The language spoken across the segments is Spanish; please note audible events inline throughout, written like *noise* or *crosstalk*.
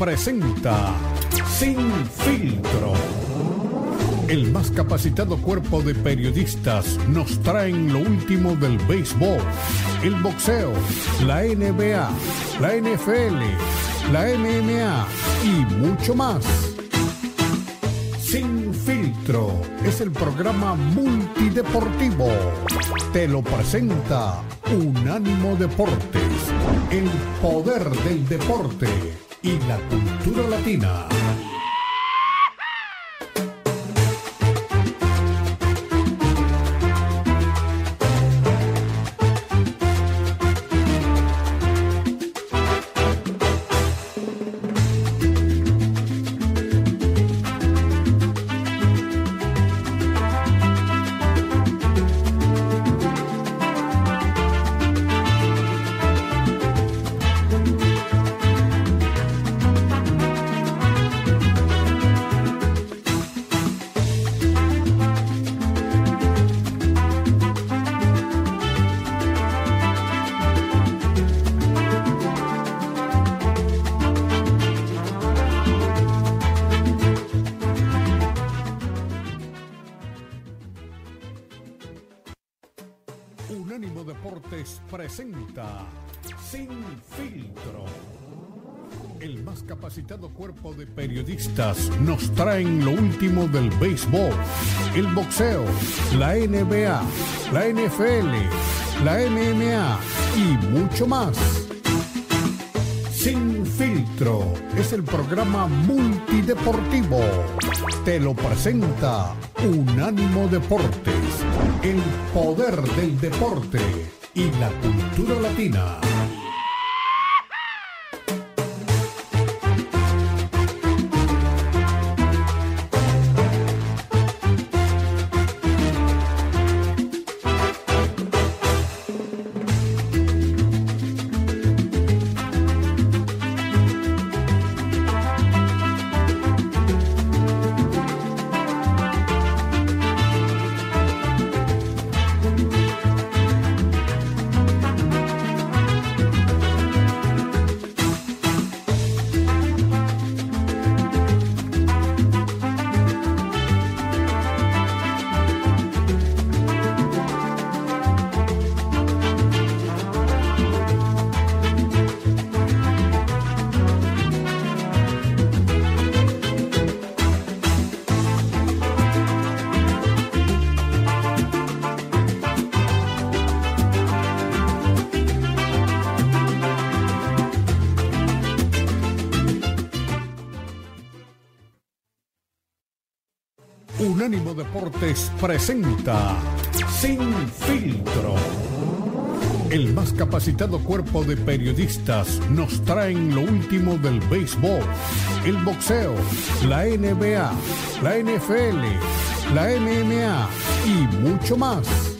Presenta Sin Filtro. El más capacitado cuerpo de periodistas nos traen lo último del béisbol, el boxeo, la NBA, la NFL, la MMA y mucho más. Sin Filtro es el programa multideportivo. Te lo presenta Unánimo Deportes, el poder del deporte y la cultura latina. Nos traen lo último del béisbol, el boxeo, la NBA, la NFL, la MMA y mucho más. Sin filtro es el programa multideportivo. Te lo presenta Unánimo Deportes, el poder del deporte y la cultura latina. Presenta Sin Filtro. el más capacitado cuerpo de periodistas nos traen lo último del béisbol, el boxeo, la NBA, la NFL, la MMA y mucho más.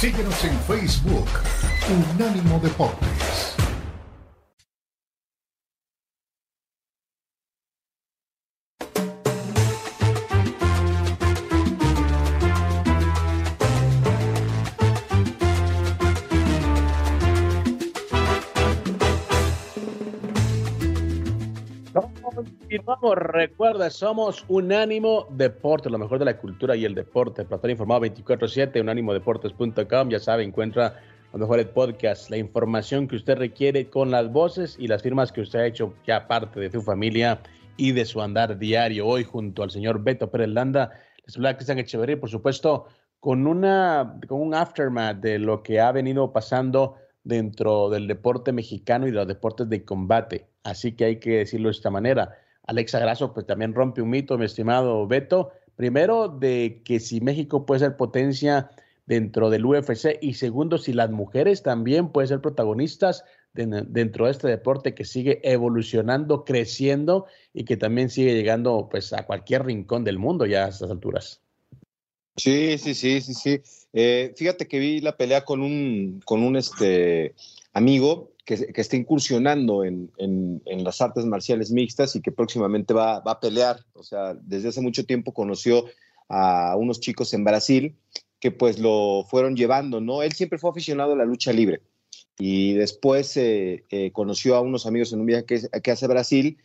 Síguenos en Facebook, Unánimo Deportes. Continuamos, recuerda, somos Unánimo Deporte, lo mejor de la cultura y el deporte. Para estar informado 24-7, unánimodeportes.com, ya sabe, encuentra los mejores podcasts, la información que usted requiere con las voces y las firmas que usted ha hecho ya parte de su familia y de su andar diario. Hoy, junto al señor Beto Pérez Landa, les habla Cristian Echeverría, por supuesto, con, una, con un aftermath de lo que ha venido pasando dentro del deporte mexicano y de los deportes de combate. Así que hay que decirlo de esta manera Alexa Grasso pues también rompe un mito, mi estimado Beto. Primero, de que si México puede ser potencia dentro del UFC y segundo, si las mujeres también pueden ser protagonistas dentro de este deporte que sigue evolucionando, creciendo y que también sigue llegando pues a cualquier rincón del mundo ya a estas alturas. Sí, sí, sí, sí, sí. Eh, fíjate que vi la pelea con un, con un este, amigo que, está incursionando en, las artes marciales mixtas y que próximamente va, a pelear. O sea, desde hace mucho tiempo conoció a unos chicos en Brasil que pues lo fueron llevando, ¿no? Él siempre fue aficionado a la lucha libre y después eh, eh, conoció a unos amigos en un viaje que, hace Brasil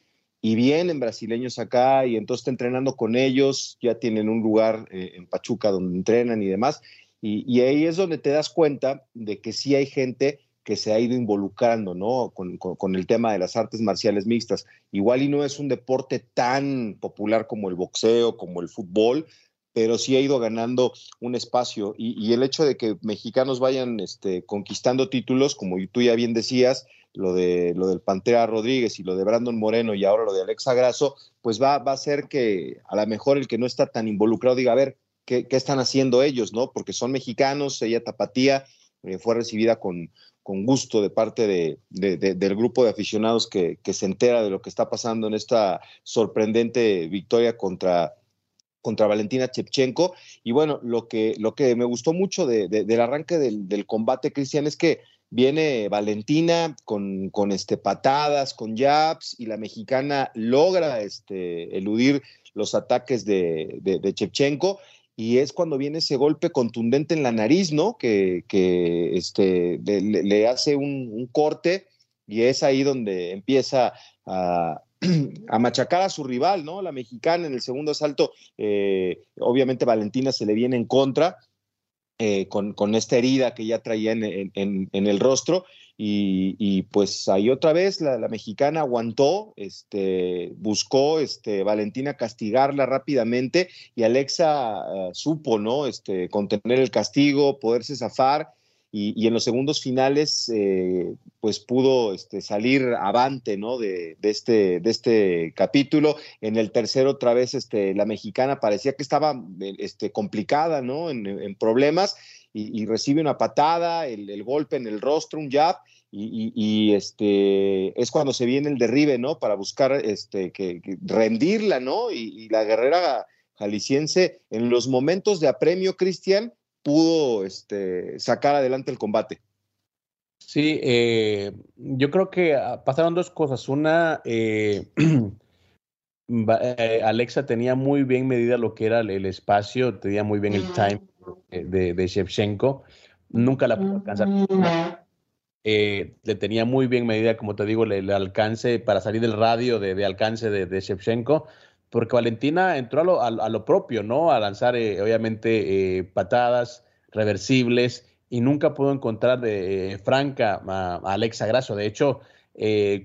y vienen brasileños acá y entonces está entrenando con ellos, ya tienen un lugar eh, en Pachuca donde entrenan y demás. Y, y, ahí es donde te das cuenta de que sí hay gente que se ha ido involucrando, ¿no? Con, el tema de las artes marciales mixtas. Igual y no es un deporte tan popular como el boxeo, como el fútbol, pero sí ha ido ganando un espacio. Y, el hecho de que mexicanos vayan este, conquistando títulos, como tú ya bien decías, lo, de, lo del Pantera Rodríguez y lo de Brandon Moreno y ahora lo de Alexa Grasso, pues va, va a ser que a lo mejor el que no está tan involucrado diga, a ver, ¿qué, están haciendo ellos, no? Porque son mexicanos, ella Tapatía eh, fue recibida con, con gusto de parte de, del grupo de aficionados que, se entera de lo que está pasando en esta sorprendente victoria contra, contra Valentina Chepchenko. Y bueno, lo que, lo que me gustó mucho del arranque del, combate, Cristian, es que viene Valentina con, con este, patadas, con jabs, y la mexicana logra este, eludir los ataques de, de, Chepchenko y es cuando viene ese golpe contundente en la nariz, ¿no? Que, este, le, hace un, corte y es ahí donde empieza *clears throat* a, machacar a su rival, ¿no? La mexicana en el segundo asalto, eh, obviamente Valentina se le viene en contra eh, con, con, esta herida que ya traía en, en el rostro y, pues ahí otra vez la, mexicana aguantó, este, buscó este, Valentina castigarla rápidamente y Alexa eh, supo, ¿no? Este, contener el castigo, poderse zafar y, en los segundos finales eh, pues pudo este, salir avante, ¿no? De, este, de este capítulo. En el tercero otra vez este, la mexicana parecía que estaba este, complicada, ¿no? En, problemas y, recibe una patada, el, golpe en el rostro, un jab, y, este, es cuando se viene el derribe, ¿no? Para buscar este, que, rendirla, ¿no? Y, la guerrera jalisciense, en los momentos de apremio, Cristian, pudo este, sacar adelante el combate. Sí, eh, yo creo que ah, pasaron dos cosas. Una, eh, *clears throat* eh, Alexa tenía muy bien medida lo que era el, espacio, tenía muy bien el time de, de Shevchenko. Nunca la pudo alcanzar. Eh, le tenía muy bien medida, como te digo, el, alcance para salir del radio de, alcance de, Shevchenko, porque Valentina entró a lo, a, lo propio, ¿no? A lanzar, eh, obviamente, eh, patadas reversibles y nunca pudo encontrar de franca a, Alexa Grasso. De hecho,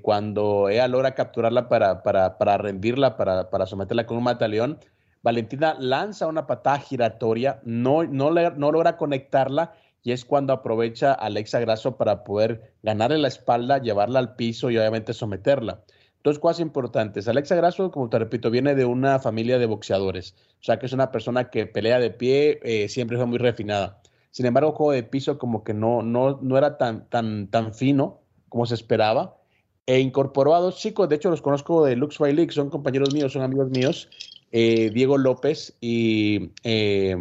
cuando ella logra capturarla para, para, para rendirla, para, para, someterla con un mataleón, Valentina lanza una patada giratoria, no, no, logra conectarla y es cuando aprovecha a Alexa Grasso para poder ganarle la espalda, llevarla al piso y obviamente someterla. Dos cosas importantes. Alexa Grasso, como te repito, viene de una familia de boxeadores, o sea que es una persona que pelea de pie, eh, siempre fue muy refinada. Sin embargo, juego de piso como que no, no, no era tan, tan, tan fino como se esperaba. E incorporó a dos chicos, de hecho los conozco de Lux Fight League, son compañeros míos, son amigos míos, eh, Diego López y eh,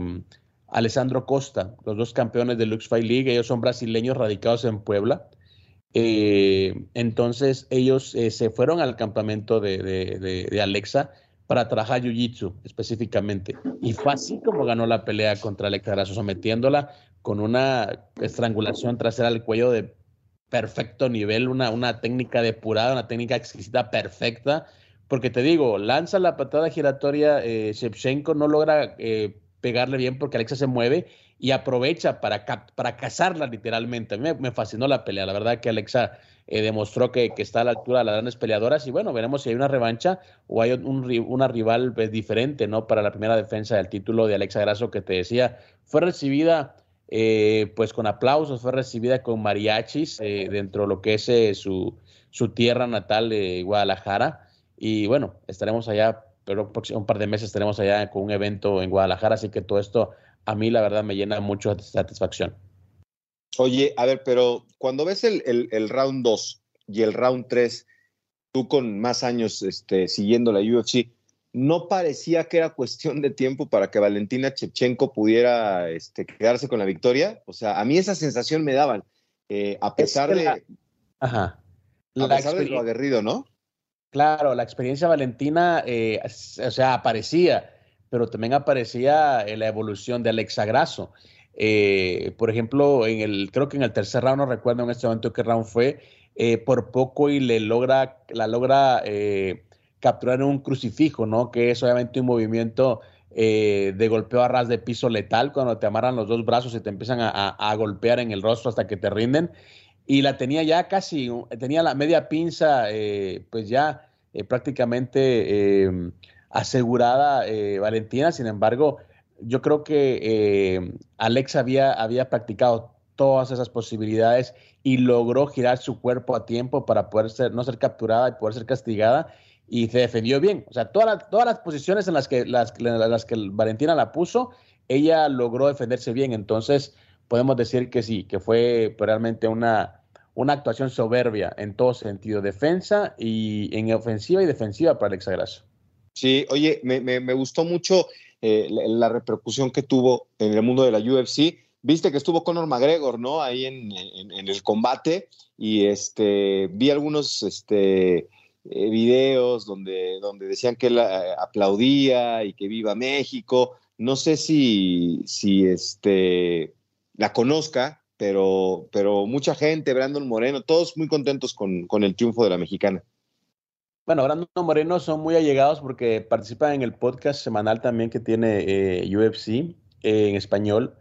Alessandro Costa, los dos campeones de Lux Fight League. Ellos son brasileños radicados en Puebla. Eh, entonces ellos eh, se fueron al campamento de, Alexa para trabajar Jiu-Jitsu específicamente. Y fue así como ganó la pelea contra Alexa Grasso, sometiéndola con una estrangulación trasera al cuello de perfecto nivel, una, una técnica depurada, una técnica exquisita perfecta. Porque te digo, lanza la patada giratoria, eh, Shevchenko no logra eh, pegarle bien porque Alexa se mueve y aprovecha para, para cazarla literalmente. A mí me, fascinó la pelea. La verdad que Alexa eh, demostró que, está a la altura de las grandes peleadoras y bueno, veremos si hay una revancha o hay un, una rival pues, diferente, ¿no? Para la primera defensa del título de Alexa Grasso que te decía, fue recibida eh, pues con aplausos, fue recibida con mariachis eh, dentro de lo que es su, su tierra natal de Guadalajara. Y bueno, estaremos allá pero un par de meses estaremos allá con un evento en Guadalajara, así que todo esto a mí la verdad me llena mucho de satisfacción. Oye, a ver, pero cuando ves el, el, round 2 y el round 3, tú con más años este, siguiendo la UFC, ¿no parecía que era cuestión de tiempo para que Valentina Chepchenko pudiera este, quedarse con la victoria? O sea, a mí esa sensación me daban, eh, a pesar de... Ajá. a pesar de lo aguerrido, ¿no? Claro, la experiencia valentina, eh, o sea, aparecía, pero también aparecía en la evolución de Alexa Grasso. Eh, por ejemplo, en el, creo que en el tercer round, no recuerdo en este momento qué round fue, eh, por poco y le logra, la logra capturar en un crucifijo, ¿no? Que es obviamente un movimiento de golpeo a ras de piso letal, cuando te amarran los dos brazos y te empiezan a golpear en el rostro hasta que te rinden y la tenía ya casi, tenía la media pinza, eh, pues ya eh, prácticamente em, asegurada eh, Valentina. Sin embargo, yo creo que Alexa había, había practicado todas esas posibilidades y logró girar su cuerpo a tiempo para poder ser, no ser capturada y poder ser castigada y se defendió bien. O sea, todas todas las posiciones en las que, las, las que Valentina la puso, ella logró defenderse bien. Entonces, podemos decir que sí, que fue realmente una, una actuación soberbia en todo sentido, defensa y en ofensiva y defensiva para Alexa Grasso. Sí, oye, me, gustó mucho eh, la, repercusión que tuvo en el mundo de la UFC. Viste que estuvo Conor McGregor, ¿no? Ahí en, el combate y este, vi algunos este, eh, videos donde, donde decían que él eh, aplaudía y que viva México. No sé si, si este, la conozca, pero, pero mucha gente, Brandon Moreno, todos muy contentos con, con el triunfo de la mexicana. Bueno, Brandon Moreno son muy allegados porque participan en el podcast semanal también que tiene eh, UFC eh, en español.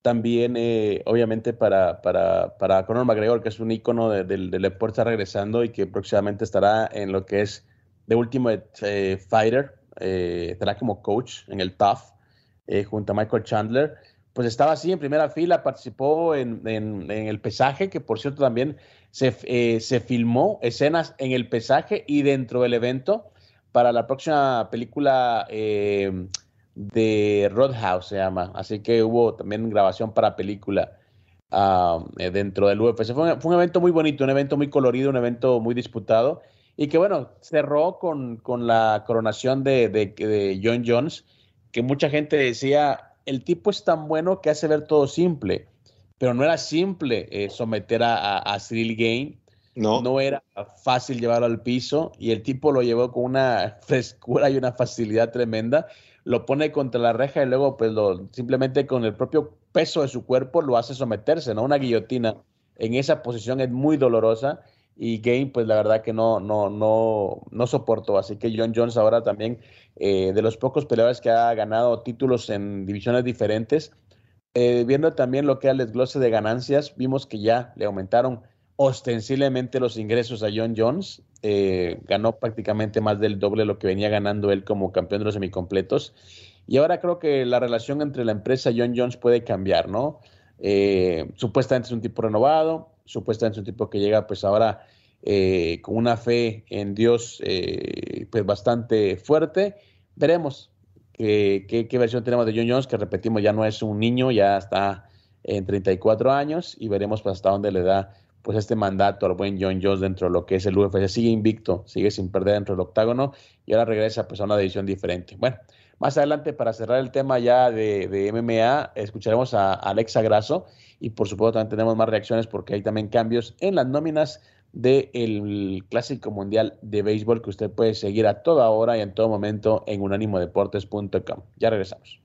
También, eh, obviamente, para, para, para Conor McGregor, que es un ícono del deporte, está regresando y que próximamente estará en lo que es The Ultimate Fighter. estará como coach en el TAF junto a Michael Chandler pues estaba así en primera fila, participó en, el pesaje, que por cierto también se, eh, se, filmó escenas en el pesaje y dentro del evento para la próxima película eh, de Roadhouse, se llama. Así que hubo también grabación para película ah, eh, dentro del UFC. Fue un, evento muy bonito, un evento muy colorido, un evento muy disputado y que bueno, cerró con, la coronación de, de John Jones, que mucha gente decía el tipo es tan bueno que hace ver todo simple, pero no era simple eh, someter a, a, Cyril Gain. No. no era fácil llevarlo al piso y el tipo lo llevó con una *laughs* frescura y una facilidad tremenda. Lo pone contra la reja y luego pues lo, simplemente con el propio peso de su cuerpo lo hace someterse, ¿no? Una guillotina en esa posición es muy dolorosa y Game, pues la verdad que no, no, no, no soportó. Así que John Jones ahora también, eh, de los pocos peleadores que ha ganado títulos en divisiones diferentes, eh, viendo también lo que era el desglose de ganancias, vimos que ya le aumentaron ostensiblemente los ingresos a John Jones. Eh, ganó prácticamente más del doble lo que venía ganando él como campeón de los semicompletos. Y ahora creo que la relación entre la empresa y John Jones puede cambiar, ¿no? Eh, supuestamente es un tipo renovado, supuestamente es un tipo que llega pues ahora con una fe en Dios pues bastante fuerte. Veremos, qué, versión tenemos de John Jones, que repetimos, ya no es un niño, ya está en 34 años y veremos pues, hasta dónde le da pues este mandato al buen John Jones dentro de lo que es el UFC. Sigue invicto, sigue sin perder dentro del octágono y ahora regresa pues, a una división diferente. Bueno, más adelante para cerrar el tema ya de, de MMA, escucharemos a Alexa Grasso y por supuesto también tenemos más reacciones porque hay también cambios en las nóminas del Clásico Mundial de Béisbol que usted puede seguir a toda hora y en todo momento en unánimodeportes.com. Ya regresamos.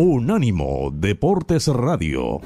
Unánimo Deportes Radio.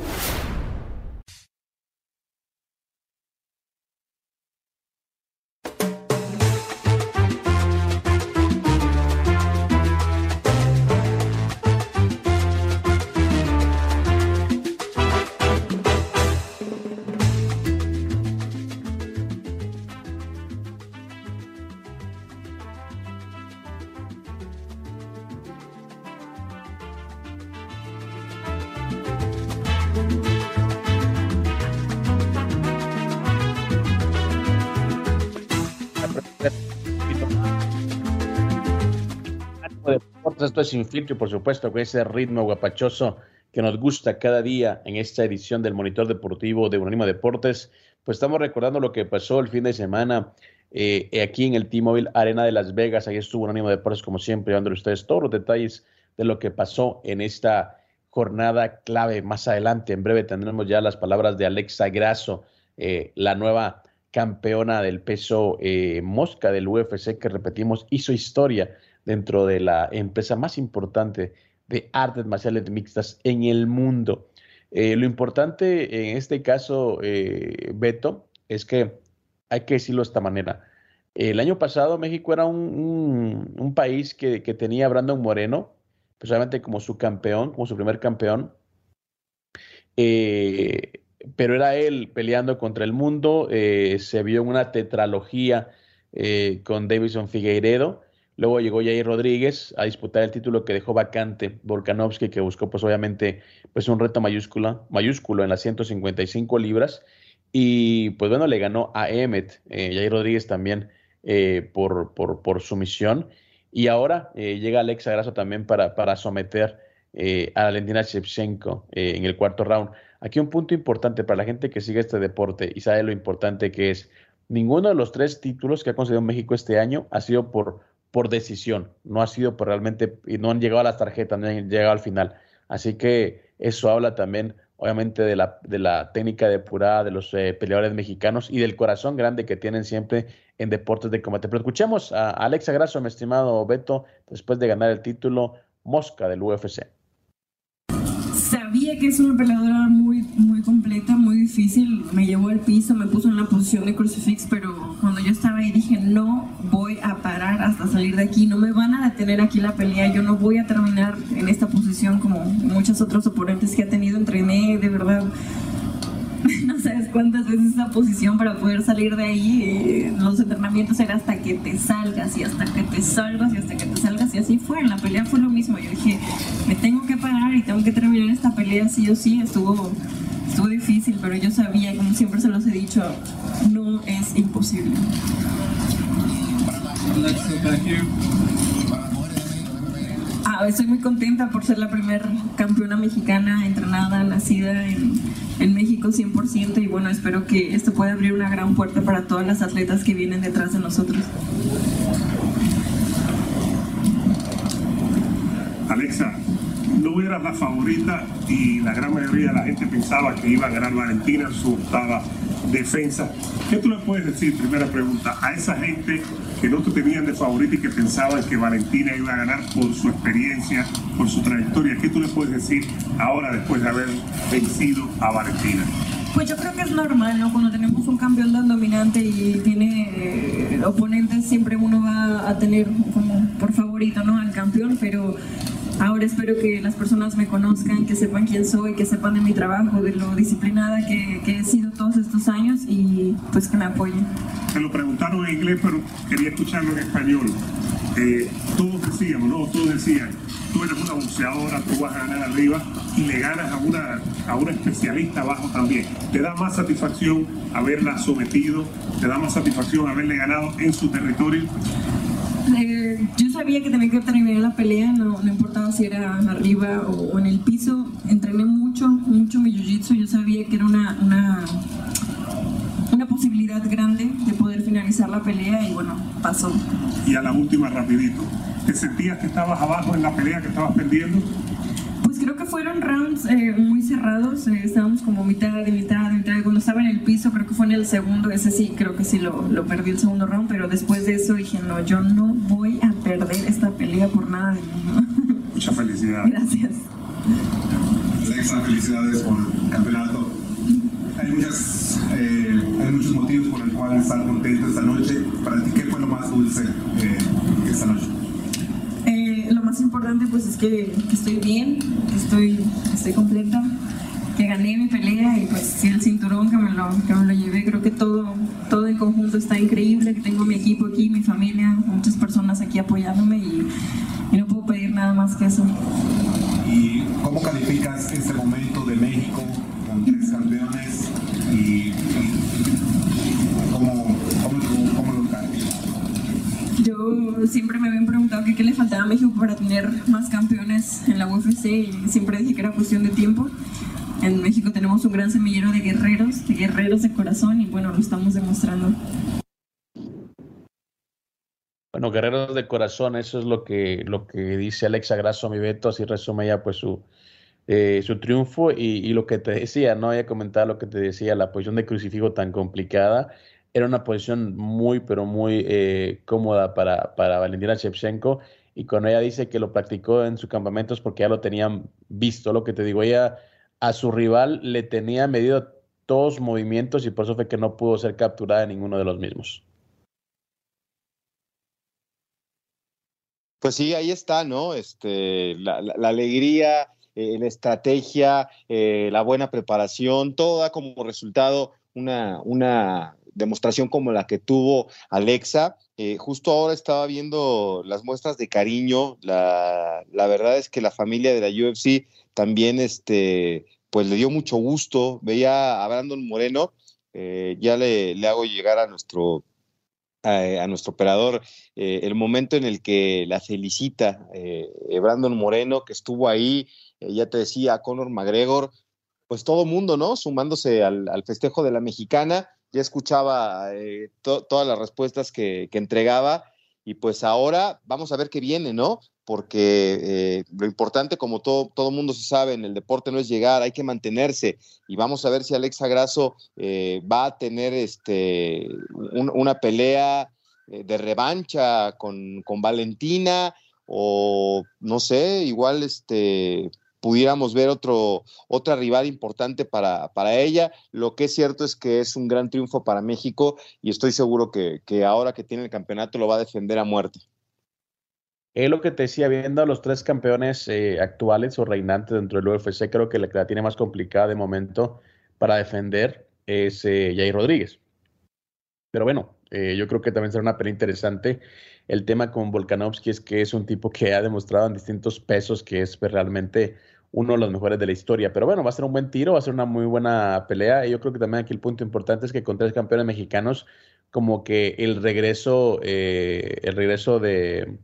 Sin Filtro por supuesto con ese ritmo guapachoso que nos gusta cada día en esta edición del Monitor Deportivo de Unánimo Deportes. Pues estamos recordando lo que pasó el fin de semana eh, aquí en el T-Mobile Arena de Las Vegas. Ahí estuvo Unánimo Deportes como siempre, dándole ustedes todos los detalles de lo que pasó en esta jornada clave. Más adelante, en breve, tendremos ya las palabras de Alexa Grasso, eh, la nueva campeona del peso eh, mosca del UFC que repetimos hizo historia dentro de la empresa más importante de artes marciales mixtas en el mundo. Eh, lo importante en este caso, eh, Beto, es que hay que decirlo de esta manera. El año pasado México era un, país que, tenía a Brandon Moreno, precisamente como su campeón, como su primer campeón, eh, pero era él peleando contra el mundo, se vio en una tetralogía con Davison Figueiredo, Luego llegó Jair Rodríguez a disputar el título que dejó vacante Volkanovski, que buscó pues obviamente pues un reto mayúscula, mayúsculo en las 155 libras. Y pues bueno, le ganó a Emmet, eh, Jair Rodríguez también eh, por, por, por, sumisión. Y ahora eh, llega Alexa Grasso también para, para someter a Valentina Shevchenko en el cuarto round. Aquí un punto importante para la gente que sigue este deporte y sabe lo importante que es. Ninguno de los tres títulos que ha concedido México este año ha sido por por decisión, no ha sido por realmente, y no han llegado a las tarjetas, no han llegado al final. Así que eso habla también, obviamente, de la, de la técnica depurada de los eh, peleadores mexicanos y del corazón grande que tienen siempre en deportes de combate. Pero escuchemos a Alexa Grasso, mi estimado Beto, después de ganar el título Mosca del UFC. Sabía que es una peleadora muy, difícil. Me llevó al piso, me puso en la posición de crucifix, pero cuando yo estaba ahí dije, no voy a parar hasta salir de aquí. No me van a detener aquí la pelea. Yo no voy a terminar en esta posición como muchos otros oponentes que ha tenido. Entrené de verdad *laughs* no sabes cuántas veces esa posición para poder salir de ahí. Eh, los entrenamientos era hasta que te salgas y hasta que te salgas y hasta que te salgas. Y así fue. En la pelea fue lo mismo. Yo dije, me tengo que parar y tengo que terminar esta pelea sí o sí. Estuvo, estuvo difícil, pero yo sabía, como siempre se los he dicho, no es imposible. Ah, estoy muy contenta por ser la primera campeona mexicana entrenada, nacida en, en, México 100% y bueno, espero que esto pueda abrir una gran puerta para todas las atletas que vienen detrás de nosotros. Alexa, no era la favorita y la gran mayoría de la gente pensaba que iba a ganar Valentina su octava defensa. ¿Qué tú le puedes decir, primera pregunta, a esa gente que no te tenían de favorita y que pensaban que Valentina iba a ganar por su experiencia, por su trayectoria? ¿Qué tú le puedes decir ahora después de haber vencido a Valentina? Pues yo creo que es normal, ¿no? Cuando tenemos un campeón tan dominante y tiene eh, oponentes, siempre uno va a tener como por favorito, ¿no? Al campeón, pero ahora espero que las personas me conozcan, que sepan quién soy, que sepan de mi trabajo, de lo disciplinada que, que he sido todos estos años y pues que me apoyen. Te lo preguntaron en inglés, pero quería escucharlo en español. Eh, todos decíamos, ¿no? Todos decían, tú eres una boxeadora, tú vas a ganar arriba y le ganas a una, a una especialista abajo también. Te da más satisfacción haberla sometido, te da más satisfacción haberle ganado en su territorio. Yo sabía que tenía que terminar la pelea, no, no importaba si era arriba o, o, en el piso. Entrené mucho, mucho mi jiu-jitsu. Yo sabía que era una, una, una posibilidad grande de poder finalizar la pelea y bueno, pasó. Y a la última, rapidito. ¿Te sentías que estabas abajo en la pelea, que estabas perdiendo? Pues creo que fueron rounds eh, muy cerrados, eh, estábamos como mitad de mitad de mitad. Cuando estaba en el piso, creo que fue en el segundo, ese sí, creo que sí lo, lo perdí el segundo round, pero después de eso dije, no, yo no voy a perder esta pelea por nada del mundo. *laughs* Muchas felicidades. Gracias. Alexa, felicidades por el campeonato. Hay, muchas, eh, hay muchos motivos por el cual estar contento esta noche. Para ti, ¿qué fue lo más dulce eh, esta noche? Eh, lo más importante pues es que, que estoy bien, que estoy, estoy completa, que gané mi pelea y pues sí el cinturón que me lo, que me lo llevé, creo que todo, todo en conjunto está increíble, que tengo mi equipo aquí, mi familia, muchas personas aquí apoyándome y, y no puedo pedir nada más que eso. ¿Y cómo calificas este momento de México con tres campeones y, cómo, cómo, cómo lo calificas? Yo siempre me habían preguntado que qué le faltaba a México para tener más campeones en la UFC y siempre dije que era cuestión de tiempo. En México tenemos un gran semillero de guerreros, de guerreros de corazón y bueno, lo estamos demostrando. Bueno, guerreros de corazón, eso es lo que, lo que dice Alexa Grasso, mi Beto, así resume ya pues su, eh, su triunfo y, y, lo que te decía, ¿no? Ella comentaba lo que te decía, la posición de crucifijo tan complicada, era una posición muy, pero muy eh, cómoda para, para Valentina Shevchenko y cuando ella dice que lo practicó en su campamento es porque ya lo tenían visto, lo que te digo, ella a su rival le tenía medido todos movimientos y por eso fue que no pudo ser capturada en ninguno de los mismos. Pues sí, ahí está, ¿no? Este, la alegría, eh, la estrategia, eh, la buena preparación, todo da como resultado una, una demostración como la que tuvo Alexa. Eh, justo ahora estaba viendo las muestras de cariño. La, verdad es que la familia de la UFC también este, pues le dio mucho gusto. Veía a Brandon Moreno, eh, ya le, le, hago llegar a nuestro a, a nuestro operador eh, el momento en el que la felicita eh, Brandon Moreno, que estuvo ahí, eh, ya te decía, Conor McGregor, pues todo mundo, ¿no? Sumándose al festejo de la mexicana, ya escuchaba to todas las respuestas que, que, entregaba y pues ahora vamos a ver qué viene, ¿no? Porque eh, lo importante, como todo, todo mundo se sabe, en el deporte no es llegar, hay que mantenerse. Y vamos a ver si Alexa Grasso eh, va a tener este, un, una pelea eh, de revancha con, con, Valentina o no sé, igual este, pudiéramos ver otro, otra rival importante para, para ella. Lo que es cierto es que es un gran triunfo para México y estoy seguro que, que ahora que tiene el campeonato lo va a defender a muerte. Es lo que te decía, viendo a los tres campeones eh, actuales o reinantes dentro del UFC, creo que la que la tiene más complicada de momento para defender es eh, Jair Rodríguez. Pero bueno, eh, yo creo que también será una pelea interesante. El tema con Volkanovski es que es un tipo que ha demostrado en distintos pesos que es pues, realmente uno de los mejores de la historia. Pero bueno, va a ser un buen tiro, va a ser una muy buena pelea. Y yo creo que también aquí el punto importante es que con tres campeones mexicanos, como que el regreso, eh, el regreso de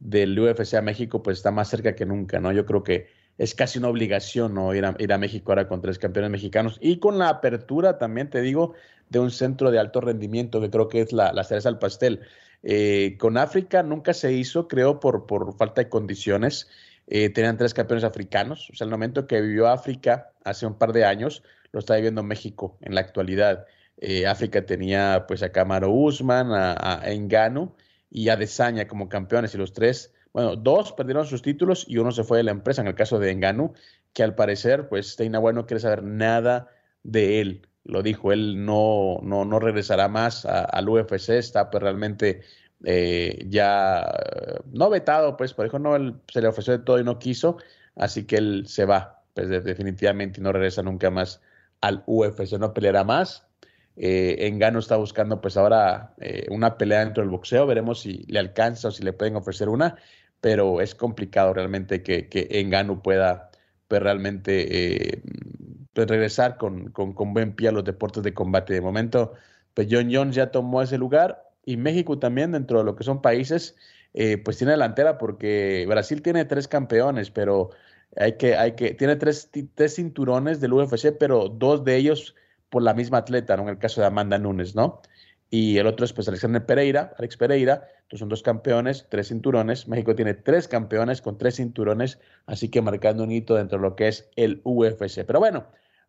del UFC a México pues está más cerca que nunca, ¿no? Yo creo que es casi una obligación. Ir a, ir a México ahora con tres campeones mexicanos y con la apertura también, te digo, de un centro de alto rendimiento que creo que es la, la cereza al pastel. Eh, con África nunca se hizo, creo, por, por falta de condiciones. Eh, tenían tres campeones africanos. O sea, el momento que vivió África hace un par de años, lo está viviendo México en la actualidad. Eh, África tenía pues a Camaro Usman, a, a Engano y a Desaña como campeones y los tres, bueno, dos perdieron sus títulos y uno se fue de la empresa, en el caso de Enganu, que al parecer, pues Teina no quiere saber nada de él. Lo dijo, él no, no, no regresará más al UFC, está pues realmente eh, ya no vetado, pues por eso no, él se le ofreció de todo y no quiso, así que él se va, pues definitivamente no regresa nunca más al UFC, no peleará más. Eh, Engano está buscando pues ahora eh, una pelea dentro del boxeo, veremos si le alcanza o si le pueden ofrecer una, pero es complicado realmente que, Engano pueda pues, realmente eh, pues, regresar con, con, con, buen pie a los deportes de combate. De momento, pues John Jones ya tomó ese lugar y México también dentro de lo que son países, eh, pues tiene delantera porque Brasil tiene tres campeones, pero hay que, hay que, tiene tres, tres cinturones del UFC, pero dos de ellos por la misma atleta, ¿no? En el caso de Amanda Nunes, ¿no? Y el otro es pues Alexander Pereira, Alex Pereira, entonces son dos campeones, tres cinturones. México tiene tres campeones con tres cinturones, así que marcando un hito dentro de lo que es el UFC. Pero bueno,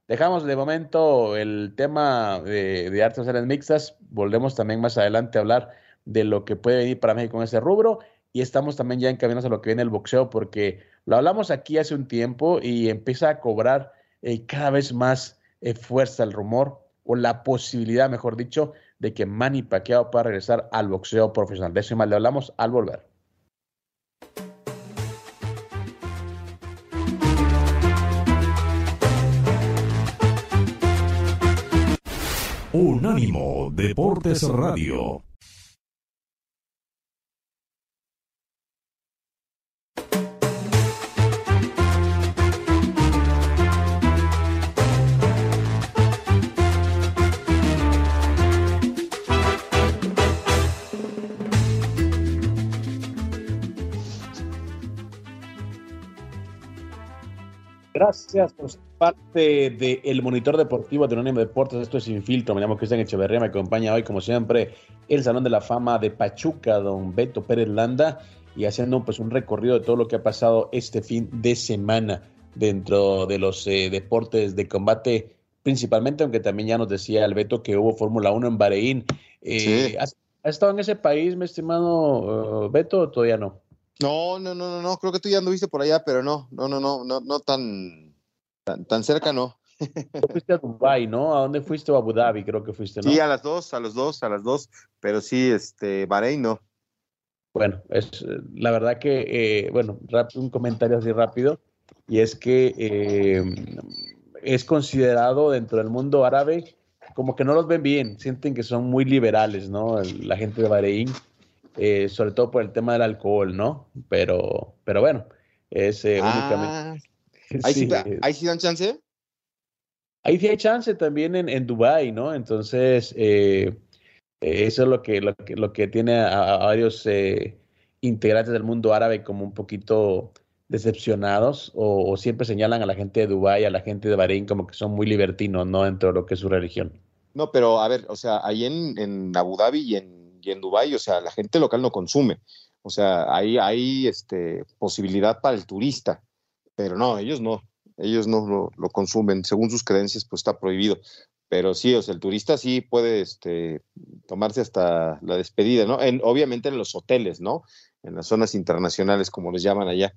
Dejamos de momento el tema de, de artes marciales mixtas. Volvemos también más adelante a hablar de lo que puede venir para México en ese rubro. Y estamos también ya encaminados a lo que viene el boxeo, porque lo hablamos aquí hace un tiempo y empieza a cobrar eh, cada vez más eh, fuerza el rumor, o la posibilidad, mejor dicho, de que Manny Pacquiao pueda regresar al boxeo profesional. De eso y más le hablamos al volver. Unánimo Deportes Radio. Gracias por parte del monitor deportivo de Unánimo Deportes. Esto es Sin Filtro. Me llamo Cristian Echeverría. Me acompaña hoy, como siempre, el Salón de la Fama de Pachuca, don Beto Pérez Landa, y haciendo pues un recorrido de todo lo que ha pasado este fin de semana dentro de los eh, deportes de combate, principalmente, aunque también ya nos decía el Beto que hubo Fórmula 1 en Bahrein. Eh, ¿has, estado en ese país, mi estimado uh, Beto, o todavía no? No, no, no, no, no, creo que tú ya anduviste por allá, pero no, no, no, no, no, no tan, tan, tan cerca, no. fuiste a Dubái, ¿no? ¿A dónde fuiste? O a Abu Dhabi, creo que fuiste, ¿no? Sí, a las dos, a los dos, a las dos, pero sí, este, Bahrein no. Bueno, es la verdad que, eh, bueno, un comentario así rápido, y es que eh, es considerado dentro del mundo árabe como que no los ven bien, sienten que son muy liberales, ¿no? La gente de Bahrein eh, sobre todo por el tema del alcohol, ¿no? Pero, pero bueno, es eh, ah, únicamente. *laughs* ¿Ahí sí, ¿Ahí sí dan chance? Ahí sí hay chance también en, en Dubái, ¿no? Entonces, eh, eso es lo que, lo que, lo que tiene a, varios integrantes del mundo árabe como un poquito decepcionados o, o, siempre señalan a la gente de Dubái, a la gente de Bahrein como que son muy libertinos, ¿no? Dentro de lo que es su religión. No, pero a ver, o sea, ahí en, en Abu Dhabi y en y en Dubái, o sea, la gente local no consume. O sea, hay, hay este, posibilidad para el turista, pero no, ellos no, ellos no lo, consumen. Según sus creencias, pues está prohibido. Pero sí, o sea, el turista sí puede este, tomarse hasta la despedida, ¿no? En, obviamente en los hoteles, ¿no? En las zonas internacionales, como les llaman allá.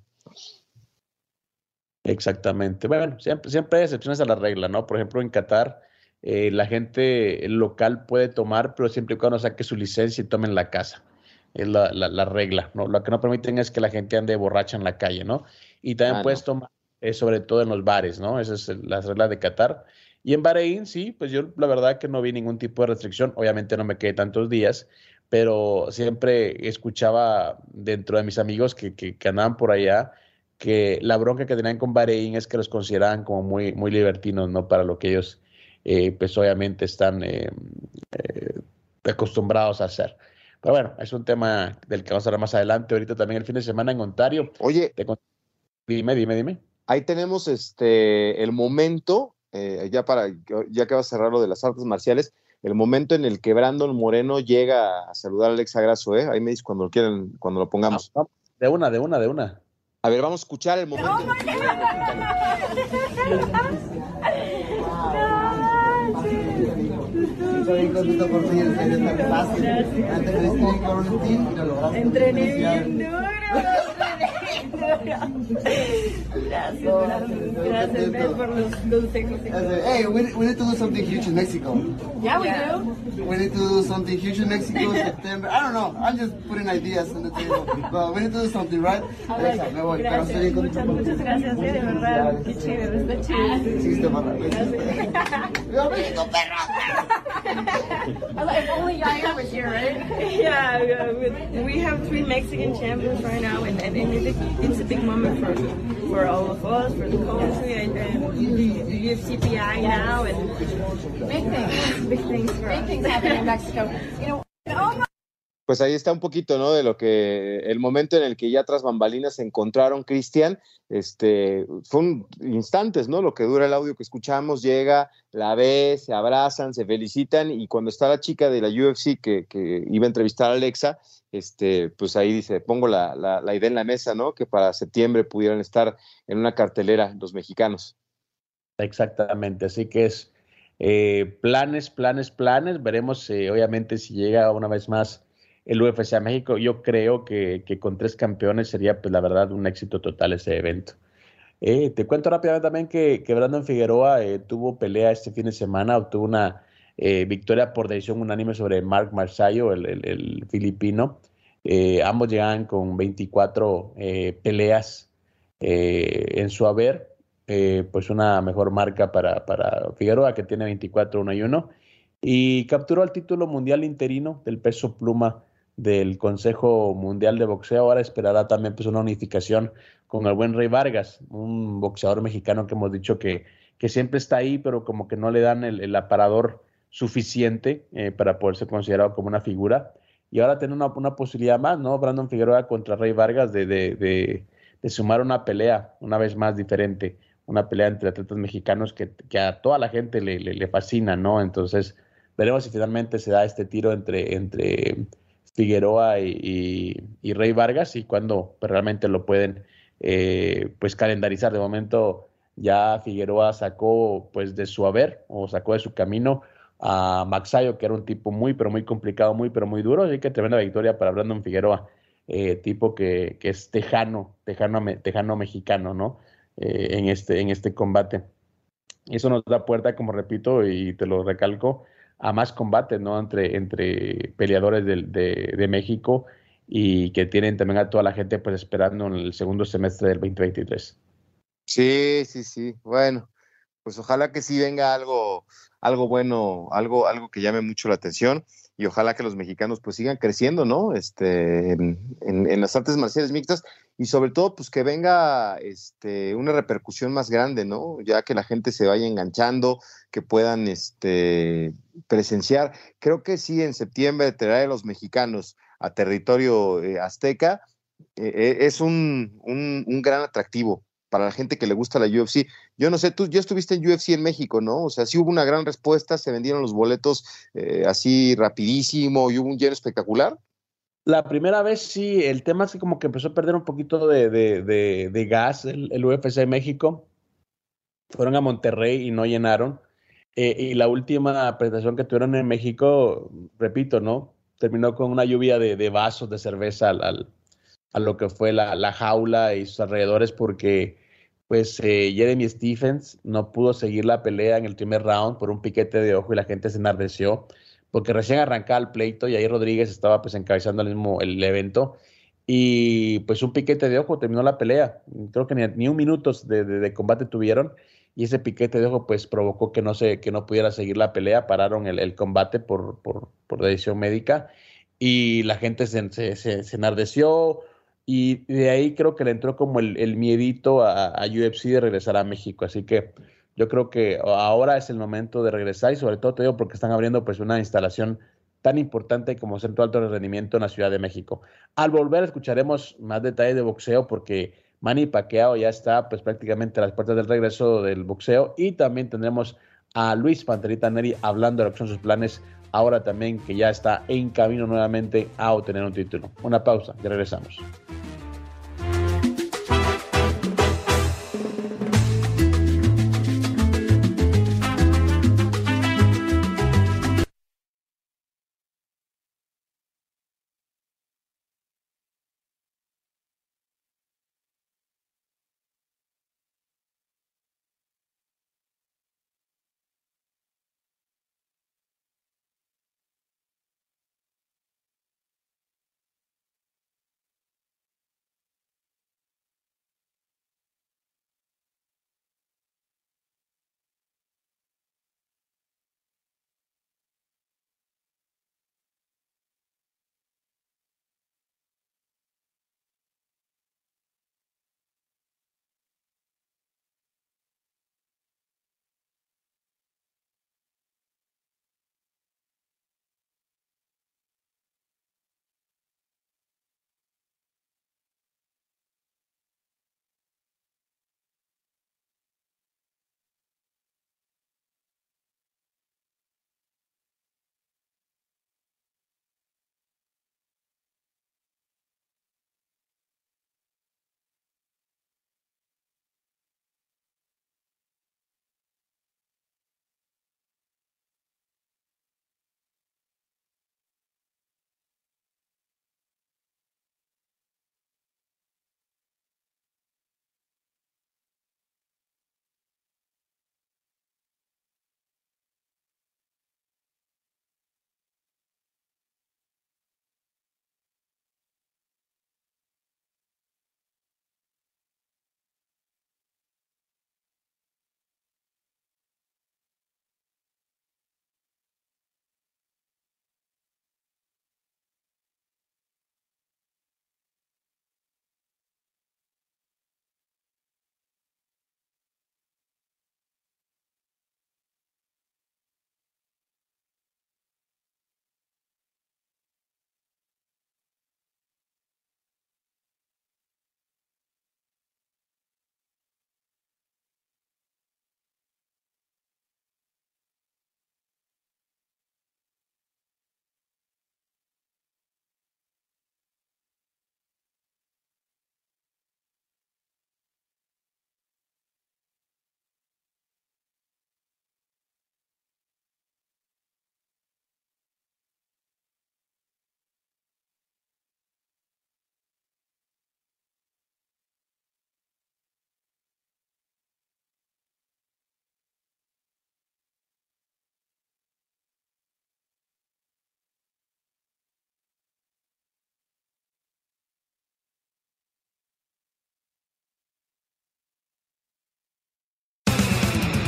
Exactamente. Bueno, siempre, siempre hay excepciones a la regla, ¿no? Por ejemplo, en Qatar eh, la gente local puede tomar, pero siempre y cuando saque su licencia y tome en la casa. Es la, la, regla, ¿no? Lo que no permiten es que la gente ande borracha en la calle, ¿no? Y también ah, puedes tomar, eh, sobre todo en los bares, ¿no? Esa es la regla de Qatar. Y en Bahrein, sí, pues yo la verdad que no vi ningún tipo de restricción. Obviamente no me quedé tantos días, pero siempre escuchaba dentro de mis amigos que, que, que andaban por allá que la bronca que tenían con Bahrein es que los consideraban como muy, muy libertinos, ¿no? Para lo que ellos eh, pues obviamente están eh, eh, acostumbrados a hacer. Pero bueno, es un tema del que vamos a hablar más adelante. Ahorita también el fin de semana en Ontario. Oye, dime, dime, dime. Ahí tenemos este el momento, ya para, ya que va a cerrar lo de las artes marciales, el momento en el que Brandon Moreno llega a saludar a Alex Agraso, ¿eh? Ahí me dice cuando lo quieran, cuando lo pongamos. Ah, de una, de una, de una. A ver, vamos a escuchar el momento. *laughs* Soy contento por ti, en serio, tan fácil. Antes de con un team y lo logramos. Entrené bien duro. Gracias, gracias por los, Hey, we, we need to do something huge in Mexico. Yeah, we do. We need to do something huge in Mexico, *laughs* September. I don't know. I'm just putting ideas on the table. *laughs* But we need to do something, right? Alexa, me voy. Pero estoy bien Muchas, muchas gracias, eh, de verdad. Qué chido, está chido. Sí, está mal. ¡Viva México, If only Yair was here, right? Yeah, yeah, we have three Mexican champions right now, and, and, and it's, a, it's a big moment for for all of us, for the country, and, and the, the UFCPI now, and big things, *sighs* big things, for big things happening in Mexico. You know. Oh Pues ahí está un poquito, ¿no? De lo que el momento en el que ya tras bambalinas se encontraron Cristian, este, un instantes, ¿no? Lo que dura el audio que escuchamos, llega, la ve, se abrazan, se felicitan y cuando está la chica de la UFC que, que iba a entrevistar a Alexa, este, pues ahí dice, pongo la, la, la idea en la mesa, ¿no? Que para septiembre pudieran estar en una cartelera los mexicanos. Exactamente, así que es eh, planes, planes, planes. Veremos eh, obviamente si llega una vez más el UFC a México. Yo creo que, que, con tres campeones sería, pues la verdad, un éxito total ese evento. Eh, te cuento rápidamente también que, que Brandon Figueroa eh, tuvo pelea este fin de semana, obtuvo una eh, victoria por decisión unánime sobre Mark Marsayo, el, el, el filipino. ambos llegan con 24 peleas en su haber. pues una mejor marca para, para Figueroa, que tiene 24, 1 y 1. Y capturó el título mundial interino del peso pluma del Consejo Mundial de Boxeo. Ahora esperará también pues, una unificación con el buen Rey Vargas, un boxeador mexicano que hemos dicho que, que siempre está ahí, pero como que no le dan el, aparador suficiente eh, para poder ser considerado como una figura. Y ahora tiene una, una posibilidad más, ¿no? Brandon Figueroa contra Rey Vargas de, de, de, de, sumar una pelea, una vez más diferente, una pelea entre atletas mexicanos que, que a toda la gente le, le, le fascina, ¿no? Entonces, veremos si finalmente se da este tiro entre, entre Figueroa y, Rey Vargas y cuando pues, realmente lo pueden eh, pues calendarizar. De momento ya Figueroa sacó pues de su haber o sacó de su camino a Maxayo, que era un tipo muy pero muy complicado, muy pero muy duro, así que tremenda victoria para Brandon Figueroa, eh, tipo que, que, es tejano, tejano, tejano mexicano, ¿no? Eh, en, este, en este combate. Eso nos da puerta, como repito, y te lo recalco, a más combates, ¿no? Entre, entre peleadores de, de, de, México y que tienen también a toda la gente pues esperando en el segundo semestre del 2023. Sí, sí, sí. Bueno, pues ojalá que sí venga algo, algo bueno, algo, algo que llame mucho la atención y ojalá que los mexicanos pues sigan creciendo, ¿no? Este, en, las artes marciales mixtas y sobre todo pues que venga este, una repercusión más grande, ¿no? Ya que la gente se vaya enganchando, que puedan este, presenciar. Creo que sí, en septiembre traer a los mexicanos a territorio eh, azteca eh, es un, un, un gran atractivo para la gente que le gusta la UFC. Yo no sé, tú ya estuviste en UFC en México, ¿no? O sea, sí hubo una gran respuesta, se vendieron los boletos eh, así rapidísimo y hubo un lleno espectacular. La primera vez sí, el tema es que como que empezó a perder un poquito de, de, de, de gas el, UFC en México. Fueron a Monterrey y no llenaron. Eh, y la última presentación que tuvieron en México, repito, ¿no? Terminó con una lluvia de, vasos de cerveza al, a lo que fue la, la jaula y sus alrededores porque pues eh, Jeremy Stephens no pudo seguir la pelea en el primer round por un piquete de ojo y la gente se enardeció porque recién arrancaba el pleito y ahí Rodríguez estaba pues encabezando el evento y pues un piquete de ojo terminó la pelea. Creo que ni, ni un minuto de, combate tuvieron y ese piquete de ojo pues provocó que no, se, que no pudiera seguir la pelea, pararon el, combate por, por, por, decisión médica y la gente se, se, se, se enardeció, y de ahí creo que le entró como el, el miedito a, UFC de regresar a México. Así que yo creo que ahora es el momento de regresar y sobre todo te porque están abriendo pues una instalación tan importante como Centro Alto de Rendimiento en la Ciudad de México. Al volver escucharemos más detalles de boxeo porque Manny Pacquiao ya está pues prácticamente a las puertas del regreso del boxeo y también tendremos a Luis Panterita Neri hablando de lo que son sus planes ahora también que ya está en camino nuevamente a obtener un título. Una pausa, ya regresamos.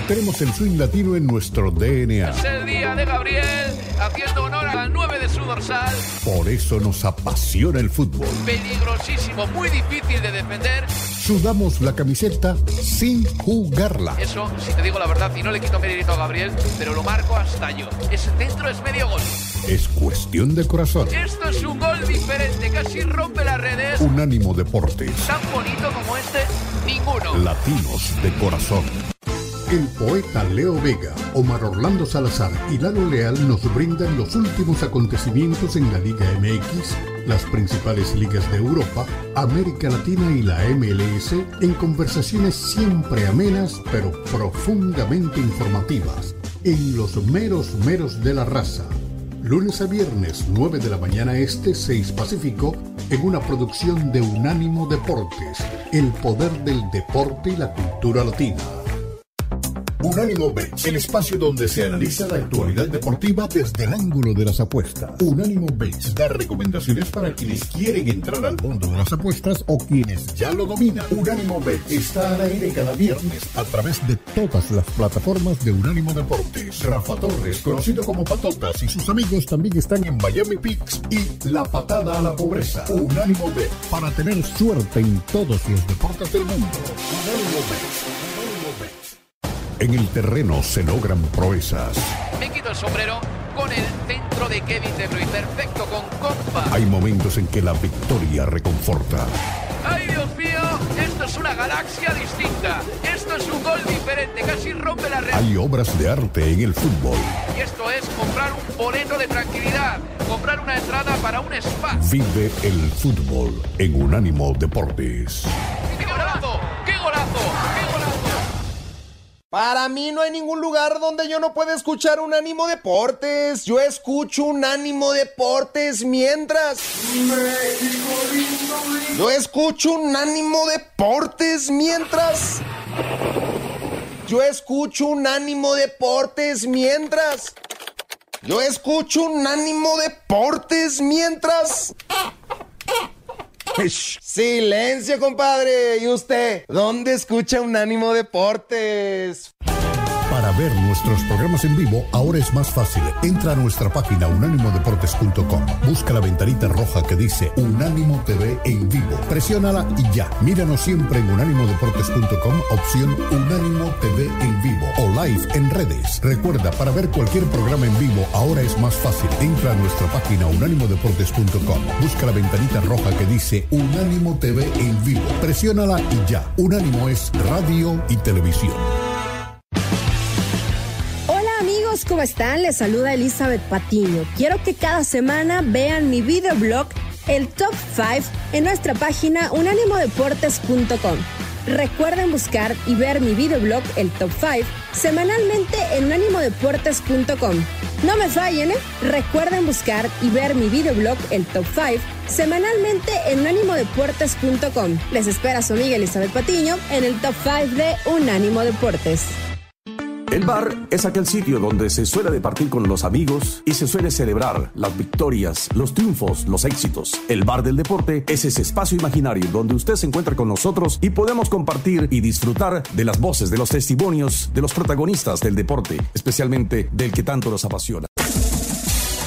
Tenemos el swing latino en nuestro DNA. Es el día de Gabriel, haciendo honor al 9 de su dorsal. Por eso nos apasiona el fútbol. Peligrosísimo, muy difícil de defender. Sudamos la camiseta sin jugarla. Eso, si te digo la verdad, y no le quito mérito a Gabriel, pero lo marco hasta yo. Ese centro es medio gol. Es cuestión de corazón. Esto es un gol diferente, casi rompe las redes. Unánimo Deportes. Tan bonito como este, ninguno. Latinos de corazón. El poeta Leo Vega, Omar Orlando Salazar y Lalo Leal nos brindan los últimos acontecimientos en la Liga MX, las principales ligas de Europa, América Latina y la MLS en conversaciones siempre amenas pero profundamente informativas, en los meros meros de la raza. Lunes a viernes, 9 de la mañana este, 6 Pacífico, en una producción de Unánimo Deportes, el poder del deporte y la cultura latina. Unánimo Bets, el espacio donde se analiza la actualidad deportiva desde el ángulo de las apuestas. Unánimo Bets da recomendaciones para quienes quieren entrar al mundo de las apuestas o quienes ya lo dominan. Unánimo Bets está al aire cada viernes a través de todas las plataformas de Unánimo Deportes. Rafa Torres, conocido como Patotas, y sus amigos también están en Miami Picks y La Patada a la Pobreza. Unánimo Bet, para tener suerte en todos los deportes del mundo. Unánimo Bet. En el terreno se logran proezas. Me quito el sombrero con el centro de Kevin De Bruyne, perfecto con compa. Hay momentos en que la victoria reconforta. ¡Ay, Dios mío! Esto es una galaxia distinta. Esto es un gol diferente, casi rompe la red. Hay obras de arte en el fútbol. Y esto es comprar un boleto de tranquilidad, comprar una entrada para un spa. Vive el fútbol en Unánimo Deportes. Para mí no hay ningún lugar donde yo no pueda escuchar un ánimo deportes. Yo escucho un ánimo deportes mientras. Yo escucho un ánimo deportes mientras. Yo escucho un ánimo deportes mientras. Yo escucho un ánimo deportes mientras. *laughs* Silencio, compadre. ¿Y usted? ¿Dónde escucha un ánimo deportes? Para ver nuestros programas en vivo, ahora es más fácil. Entra a nuestra página unánimodeportes.com. Busca la ventanita roja que dice Unánimo TV en vivo. Presiónala y ya. Míranos siempre en unánimodeportes.com, opción Unánimo TV en vivo o live en redes. Recuerda, para ver cualquier programa en vivo, ahora es más fácil. Entra a nuestra página unánimodeportes.com. Busca la ventanita roja que dice Unánimo TV en vivo. Presiónala y ya. Unánimo es radio y televisión. ¿Cómo están? Les saluda Elizabeth Patiño. Quiero que cada semana vean mi videoblog, el Top 5, en nuestra página unánimodeportes.com. Recuerden buscar y ver mi videoblog, el Top 5, semanalmente en unánimodeportes.com. No me fallen, ¿eh? Recuerden buscar y ver mi videoblog, el Top 5, semanalmente en unánimodeportes.com. Les espera su amiga Elizabeth Patiño en el Top 5 de Unánimo Deportes. El bar es aquel sitio donde se suele departir con los amigos y se suele celebrar las victorias, los triunfos, los éxitos. El bar del deporte es ese espacio imaginario donde usted se encuentra con nosotros y podemos compartir y disfrutar de las voces, de los testimonios, de los protagonistas del deporte, especialmente del que tanto nos apasiona.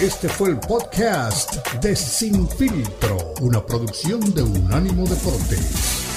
Este fue el podcast de Sin Filtro, una producción de Unánimo Deportes.